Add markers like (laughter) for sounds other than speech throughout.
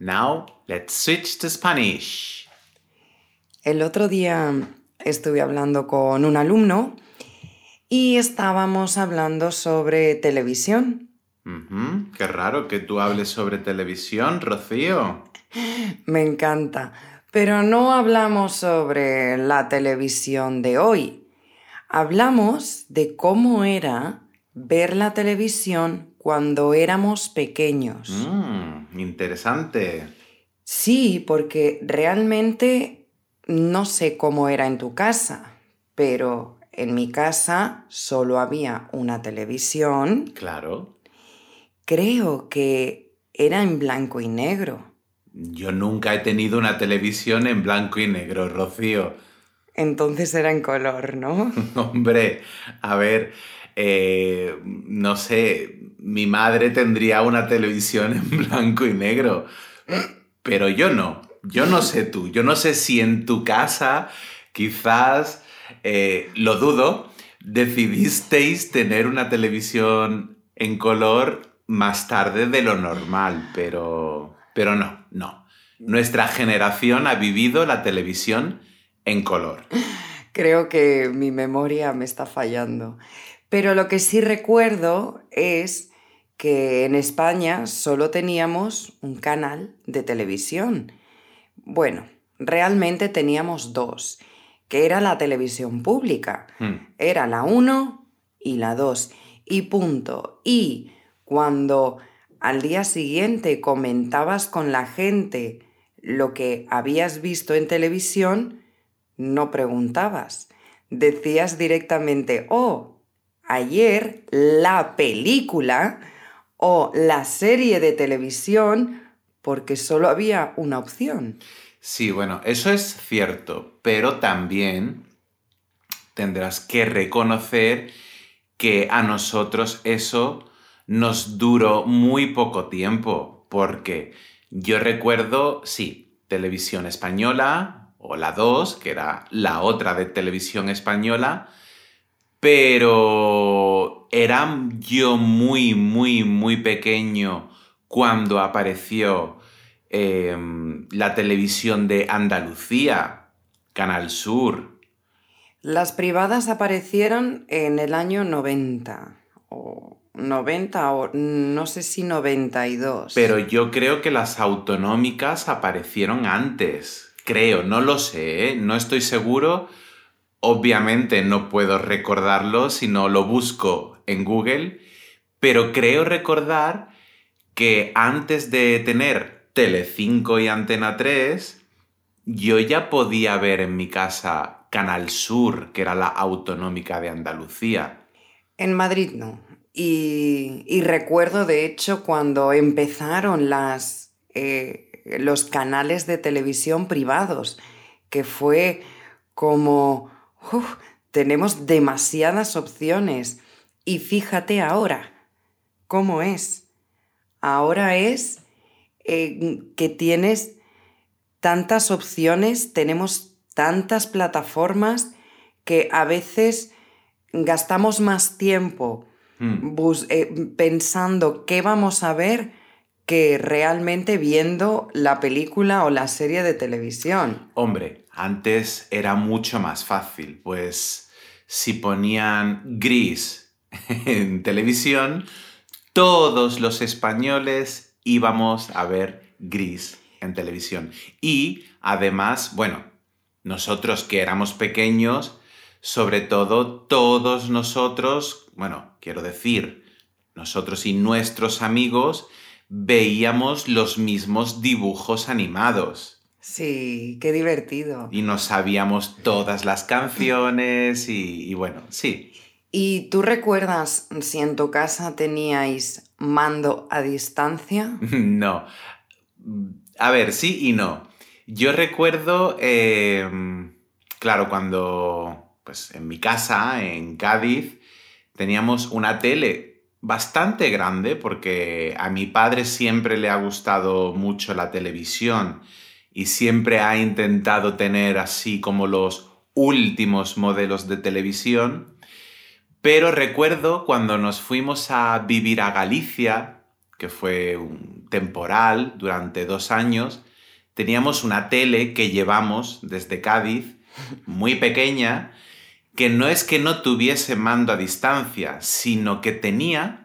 Now, let's switch to Spanish. El otro día estuve hablando con un alumno y estábamos hablando sobre televisión. Qué raro que tú hables sobre televisión, Rocío. Me encanta. Pero no hablamos sobre la televisión de hoy. Hablamos de cómo era ver la televisión cuando éramos pequeños. Mm, interesante. Sí, porque realmente no sé cómo era en tu casa, pero en mi casa solo había una televisión. Claro. Creo que era en blanco y negro. Yo nunca he tenido una televisión en blanco y negro, Rocío. Entonces era en color, ¿no? (laughs) Hombre, a ver, eh, no sé, mi madre tendría una televisión en blanco y negro, pero yo no. Yo no sé tú, yo no sé si en tu casa quizás, eh, lo dudo, decidisteis tener una televisión en color más tarde de lo normal, pero, pero no, no. Nuestra generación ha vivido la televisión en color. Creo que mi memoria me está fallando. Pero lo que sí recuerdo es que en España solo teníamos un canal de televisión. Bueno, realmente teníamos dos, que era la televisión pública. Hmm. Era la 1 y la 2. Y punto. Y cuando al día siguiente comentabas con la gente lo que habías visto en televisión, no preguntabas. Decías directamente, oh, ayer la película o la serie de televisión, porque solo había una opción. Sí, bueno, eso es cierto, pero también tendrás que reconocer que a nosotros eso nos duró muy poco tiempo, porque yo recuerdo, sí, televisión española, o la 2, que era la otra de televisión española, pero era yo muy, muy, muy pequeño cuando apareció eh, la televisión de Andalucía, Canal Sur. Las privadas aparecieron en el año 90, o 90, o no sé si 92. Pero yo creo que las autonómicas aparecieron antes. Creo, no lo sé, ¿eh? no estoy seguro. Obviamente no puedo recordarlo si no lo busco en Google, pero creo recordar que antes de tener Telecinco y Antena 3, yo ya podía ver en mi casa Canal Sur, que era la autonómica de Andalucía. En Madrid no. Y, y recuerdo, de hecho, cuando empezaron las, eh, los canales de televisión privados, que fue como, "Uf, tenemos demasiadas opciones. Y fíjate ahora, ¿cómo es? Ahora es eh, que tienes tantas opciones, tenemos tantas plataformas que a veces gastamos más tiempo Hmm. eh, pensando qué vamos a ver que realmente viendo la película o la serie de televisión. Hombre, antes era mucho más fácil, pues si ponían gris (laughs) en televisión, todos los españoles íbamos a ver gris en televisión. Y además, bueno, nosotros que éramos pequeños, sobre todo todos nosotros, bueno, quiero decir, nosotros y nuestros amigos veíamos los mismos dibujos animados Sí, qué divertido. y nos sabíamos todas las canciones y, y bueno, sí. ¿Y tú recuerdas si en tu casa teníais mando a distancia? (laughs) No. A ver, sí y no. Yo recuerdo, eh, claro, cuando, pues en mi casa, en Cádiz, teníamos una tele bastante grande porque a mi padre siempre le ha gustado mucho la televisión y siempre ha intentado tener así como los últimos modelos de televisión. Pero recuerdo cuando nos fuimos a vivir a Galicia, que fue un temporal durante dos años, teníamos una tele que llevamos desde Cádiz, muy pequeña, que no es que no tuviese mando a distancia, sino que tenía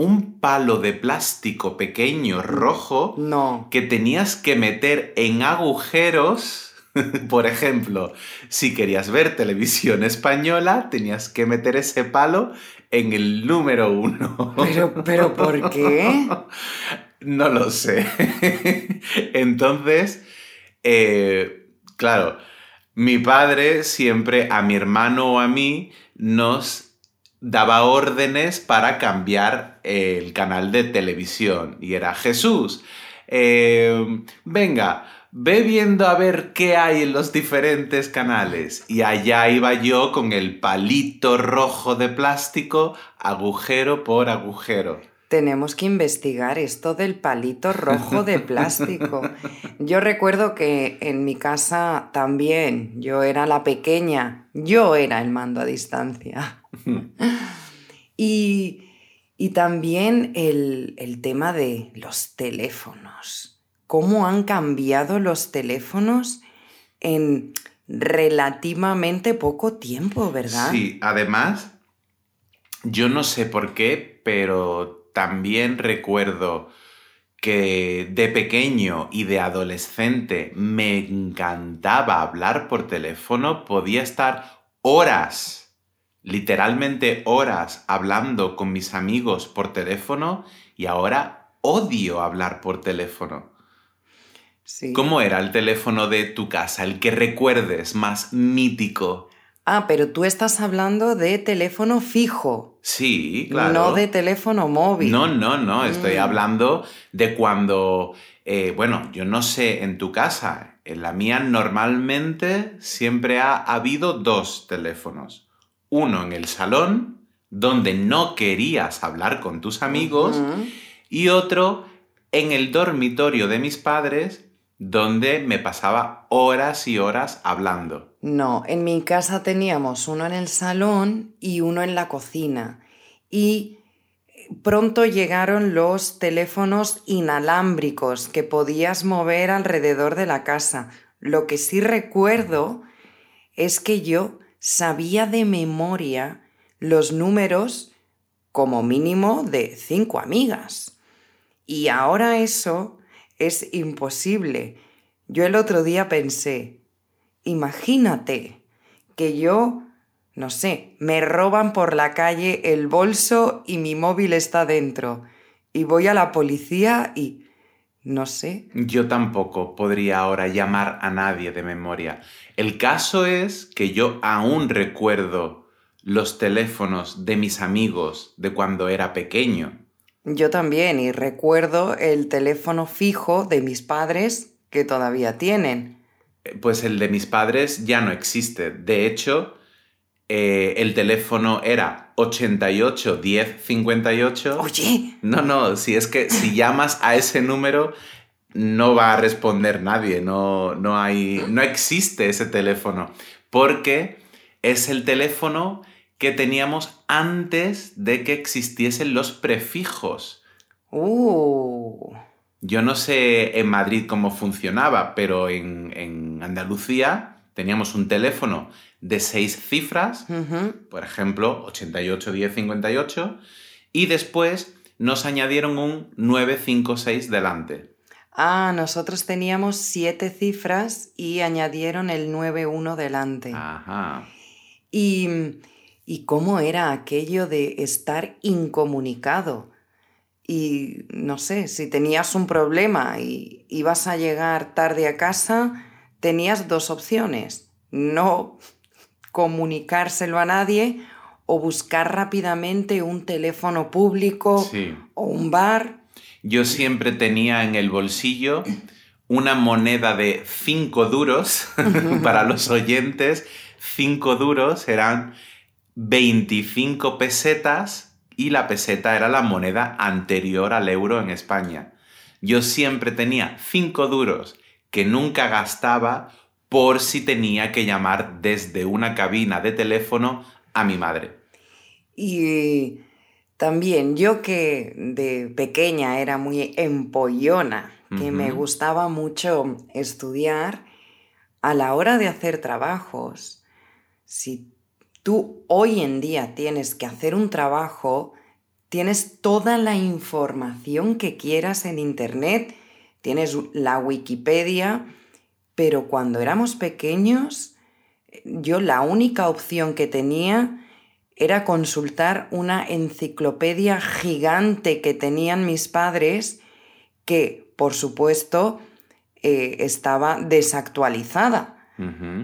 un palo de plástico pequeño rojo No. que tenías que meter en agujeros. (laughs) Por ejemplo, si querías ver televisión española, tenías que meter ese palo en el número uno. Pero, pero ¿por qué? (laughs) No lo sé. Entonces, eh, claro, mi padre siempre a mi hermano o a mí nos daba órdenes para cambiar el canal de televisión. Y era Jesús, eh, venga, ve viendo a ver qué hay en los diferentes canales. Y allá iba yo con el palito rojo de plástico, agujero por agujero. Tenemos que investigar esto del palito rojo de plástico. Yo recuerdo que en mi casa también, yo era la pequeña, yo era el mando a distancia. (laughs) y, y también el, el tema de los teléfonos. ¿Cómo han cambiado los teléfonos en relativamente poco tiempo, verdad? Sí, además, yo no sé por qué, pero también recuerdo que de pequeño y de adolescente me encantaba hablar por teléfono, podía estar horas, literalmente horas, hablando con mis amigos por teléfono y ahora odio hablar por teléfono. Sí. ¿Cómo era el teléfono de tu casa, el que recuerdes más mítico? Ah, pero tú estás hablando de teléfono fijo, Sí, claro. no de teléfono móvil. No, no, no, estoy Mm. hablando de cuando, eh, bueno, yo no sé en tu casa, en la mía normalmente siempre ha habido dos teléfonos. Uno en el salón, donde no querías hablar con tus amigos, y otro en el dormitorio de mis padres, donde me pasaba horas y horas hablando. No, en mi casa teníamos uno en el salón y uno en la cocina. Y pronto llegaron los teléfonos inalámbricos que podías mover alrededor de la casa. Lo que sí recuerdo es que yo sabía de memoria los números como mínimo de cinco amigas. Y ahora eso es imposible. Yo el otro día pensé, imagínate que yo, no sé, me roban por la calle el bolso y mi móvil está dentro. Y voy a la policía y... no sé. Yo tampoco podría ahora llamar a nadie de memoria. El caso es que yo aún recuerdo los teléfonos de mis amigos de cuando era pequeño. Yo también y recuerdo el teléfono fijo de mis padres que todavía tienen. Eh, Pues el de mis padres ya no existe. De hecho, eh, el teléfono era 88 10 58. Oye, No, no, si es que si llamas a ese número no va a responder nadie, no, no hay, no existe ese teléfono, porque es el teléfono que teníamos antes de que existiesen los prefijos. uh, Yo no sé en Madrid cómo funcionaba, pero en, en Andalucía teníamos un teléfono de seis cifras, por ejemplo, 88 10 58, y después nos añadieron un 956 delante. Ah, nosotros teníamos siete cifras y añadieron el 91 delante. Ajá. ¿Y, ¿Y cómo era aquello de estar incomunicado? Y no sé, si tenías un problema y ibas a llegar tarde a casa, tenías dos opciones. No comunicárselo a nadie o buscar rápidamente un teléfono público Sí. o un bar. Yo siempre tenía en el bolsillo una moneda de 5 duros (laughs) para los oyentes. 5 duros eran 25 pesetas y la peseta era la moneda anterior al euro en España. Yo siempre tenía 5 duros que nunca gastaba por si tenía que llamar desde una cabina de teléfono a mi madre. Y también yo que de pequeña era muy empollona, que me gustaba mucho estudiar, a la hora de hacer trabajos, si tú hoy en día tienes que hacer un trabajo, tienes toda la información que quieras en Internet, tienes la Wikipedia, pero cuando éramos pequeños, yo la única opción que tenía era consultar una enciclopedia gigante que tenían mis padres, que por supuesto eh, estaba desactualizada,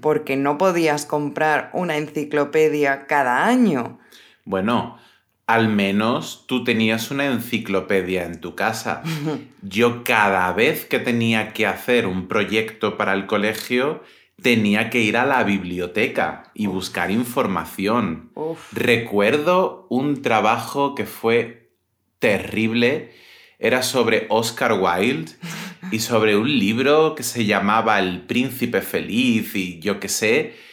porque no podías comprar una enciclopedia cada año. Bueno, al menos tú tenías una enciclopedia en tu casa. (laughs) Yo cada vez que tenía que hacer un proyecto para el colegio, tenía que ir a la biblioteca y buscar información. Uf. Recuerdo un trabajo que fue terrible. Era sobre Oscar Wilde y sobre un libro que se llamaba El Príncipe Feliz y yo qué sé.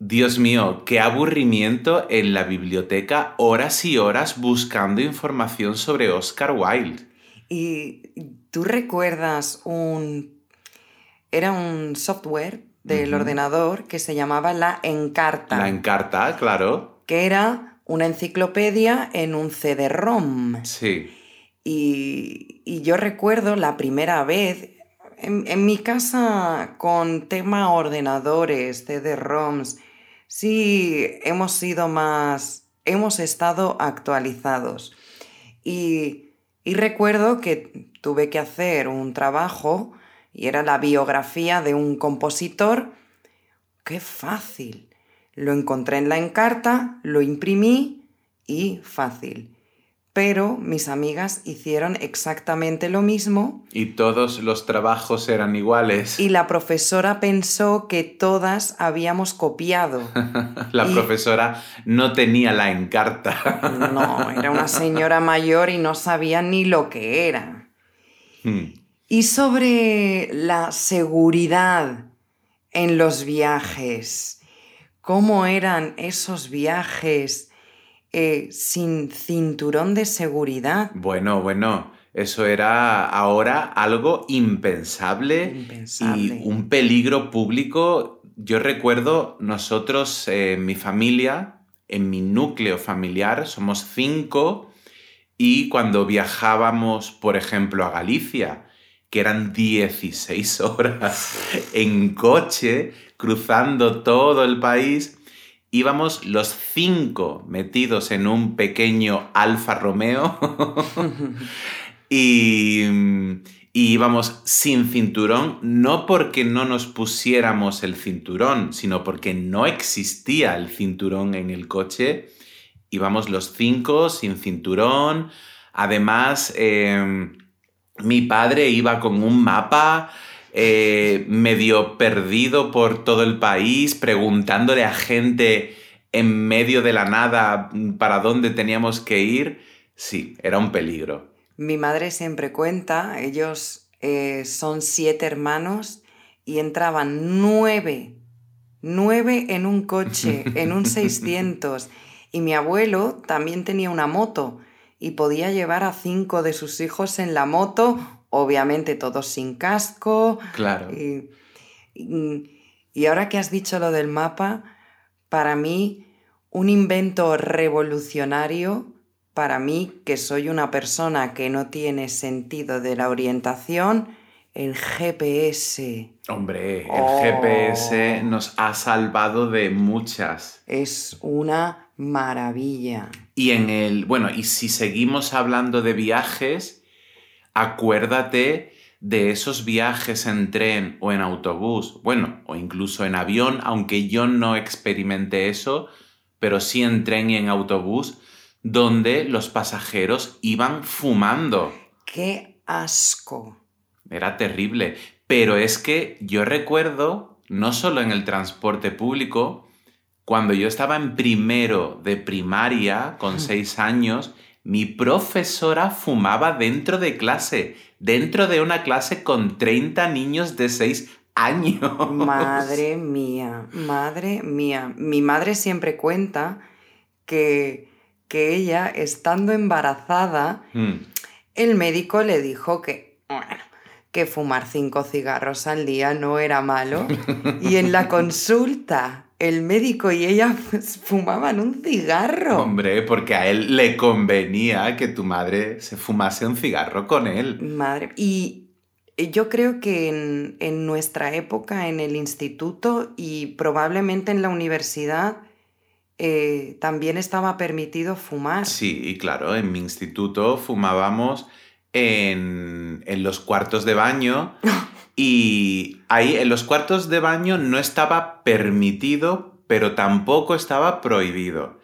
Dios mío, qué aburrimiento en la biblioteca, horas y horas buscando información sobre Oscar Wilde. ¿Y tú recuerdas un... Era un software del ordenador que se llamaba la Encarta, La encarta, claro. que era una enciclopedia en un CD-ROM. Sí. Y, y yo recuerdo la primera vez, en, en mi casa con tema ordenadores, CD-ROMs, sí hemos sido más, hemos estado actualizados. Y, y recuerdo que tuve que hacer un trabajo y era la biografía de un compositor. ¡Qué fácil! Lo encontré en la encarta, lo imprimí y fácil. Pero mis amigas hicieron exactamente lo mismo Y todos los trabajos eran iguales. y la profesora pensó que todas habíamos copiado. (laughs) La y- profesora no tenía la encarta. (laughs) No, era una señora mayor y no sabía ni lo que era. Hmm. Y sobre la seguridad en los viajes, ¿cómo eran esos viajes eh, sin cinturón de seguridad? Bueno, bueno, eso era ahora algo impensable, Impensable. y un peligro público. Yo recuerdo nosotros, eh, en mi familia, en mi núcleo familiar, somos cinco y cuando viajábamos, por ejemplo, a Galicia, que eran 16 horas (laughs) en coche, cruzando todo el país, íbamos los cinco metidos en un pequeño Alfa Romeo (laughs) y, y íbamos sin cinturón, no porque no nos pusiéramos el cinturón, sino porque no existía el cinturón en el coche. Íbamos los cinco sin cinturón. Además, eh, mi padre iba con un mapa eh, medio perdido por todo el país, preguntándole a gente en medio de la nada para dónde teníamos que ir. Sí, era un peligro. Mi madre siempre cuenta, ellos eh, son siete hermanos y entraban nueve, nueve en un coche, en un (laughs) 600. Y mi abuelo también tenía una moto y podía llevar a cinco de sus hijos en la moto, obviamente todos sin casco. Claro. Y, y- y ahora que has dicho lo del mapa, para mí un invento revolucionario, para mí que soy una persona que no tiene sentido de la orientación, el GPS Hombre, el Oh. GPS nos ha salvado de muchas. es una maravilla. Y en el, bueno, y si seguimos hablando de viajes, acuérdate de esos viajes en tren o en autobús, bueno, o incluso en avión, aunque yo no experimenté eso, pero sí en tren y en autobús, donde los pasajeros iban fumando. ¡Qué asco! Era terrible. Pero es que yo recuerdo, no solo en el transporte público, cuando yo estaba en primero de primaria, con seis años, mi profesora fumaba dentro de clase, dentro de una clase con 30 niños de seis años. Madre mía, madre mía. Mi madre siempre cuenta que, que ella, estando embarazada, Mm. el médico le dijo que, bueno, que fumar cinco cigarros al día no era malo. (laughs) Y en la consulta, el médico y ella pues, fumaban un cigarro. Hombre, porque a él le convenía que tu madre se fumase un cigarro con él. Madre. Y yo creo que en, en nuestra época, en el instituto y probablemente en la universidad, eh, también estaba permitido fumar. Sí, y claro, en mi instituto fumábamos en, en los cuartos de baño (laughs) y ahí en los cuartos de baño no estaba permitido, pero tampoco estaba prohibido.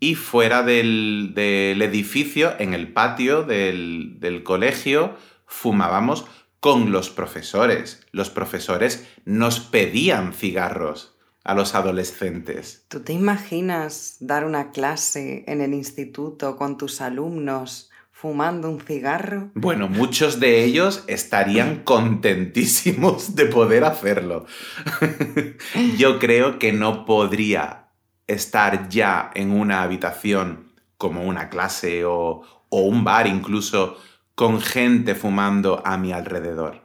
Y fuera del, del edificio, en el patio del, del colegio, fumábamos con los profesores. Los profesores nos pedían cigarros a los adolescentes. ¿Tú te imaginas dar una clase en el instituto con tus alumnos fumando un cigarro? Bueno, muchos de ellos estarían (laughs) contentísimos de poder hacerlo. (laughs) Yo creo que no podría estar ya en una habitación como una clase o, o un bar incluso con gente fumando a mi alrededor.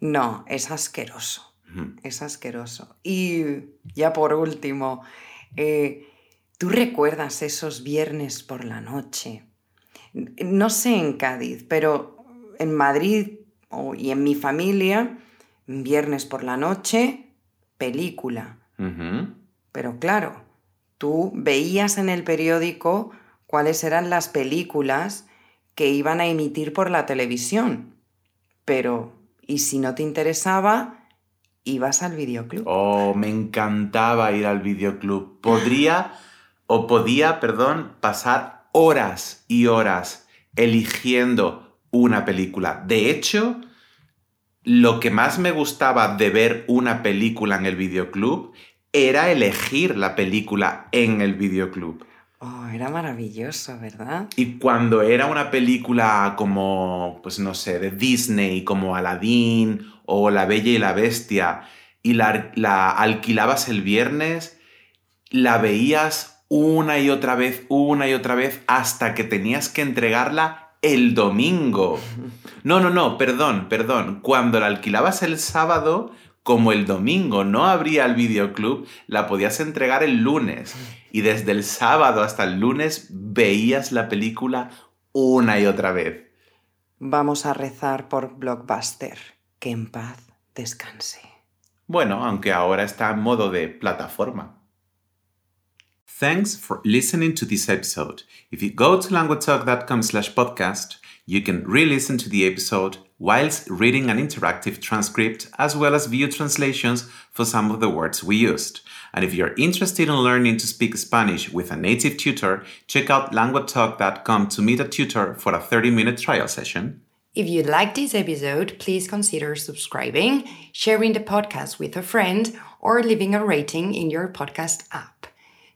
No, es asqueroso. Es asqueroso. Y ya por último, eh, ¿tú recuerdas esos viernes por la noche? No sé en Cádiz, pero en Madrid y en mi familia, viernes por la noche, película. Pero claro, tú veías en el periódico cuáles eran las películas que iban a emitir por la televisión. Pero, ¿y si no te interesaba? Ibas al videoclub. Oh, me encantaba ir al videoclub. Podría, o podía, perdón, pasar horas y horas eligiendo una película. De hecho, lo que más me gustaba de ver una película en el videoclub era elegir la película en el videoclub. Oh, era maravilloso, ¿verdad? Y cuando era una película como, pues no sé, de Disney, como Aladdin o La Bella y la Bestia, y la, la alquilabas el viernes, la veías una y otra vez, una y otra vez, hasta que tenías que entregarla el domingo. (laughs) No, no, no, perdón, perdón. Cuando la alquilabas el sábado, como el domingo no abría el videoclub, la podías entregar el lunes. (laughs) Y desde el sábado hasta el lunes veías la película una y otra vez. Vamos a rezar por Blockbuster. Que en paz descanse. Bueno, aunque ahora está en modo de plataforma. Thanks for listening to this episode. If you go to languagetalk.com slash podcast, you can re-listen to the episode whilst reading an interactive transcript as well as view translations for some of the words we used. And if you're interested in learning to speak Spanish with a native tutor, check out languagetalk.com to meet a tutor for a 30-minute trial session. If you liked this episode, please consider subscribing, sharing the podcast with a friend, or leaving a rating in your podcast app.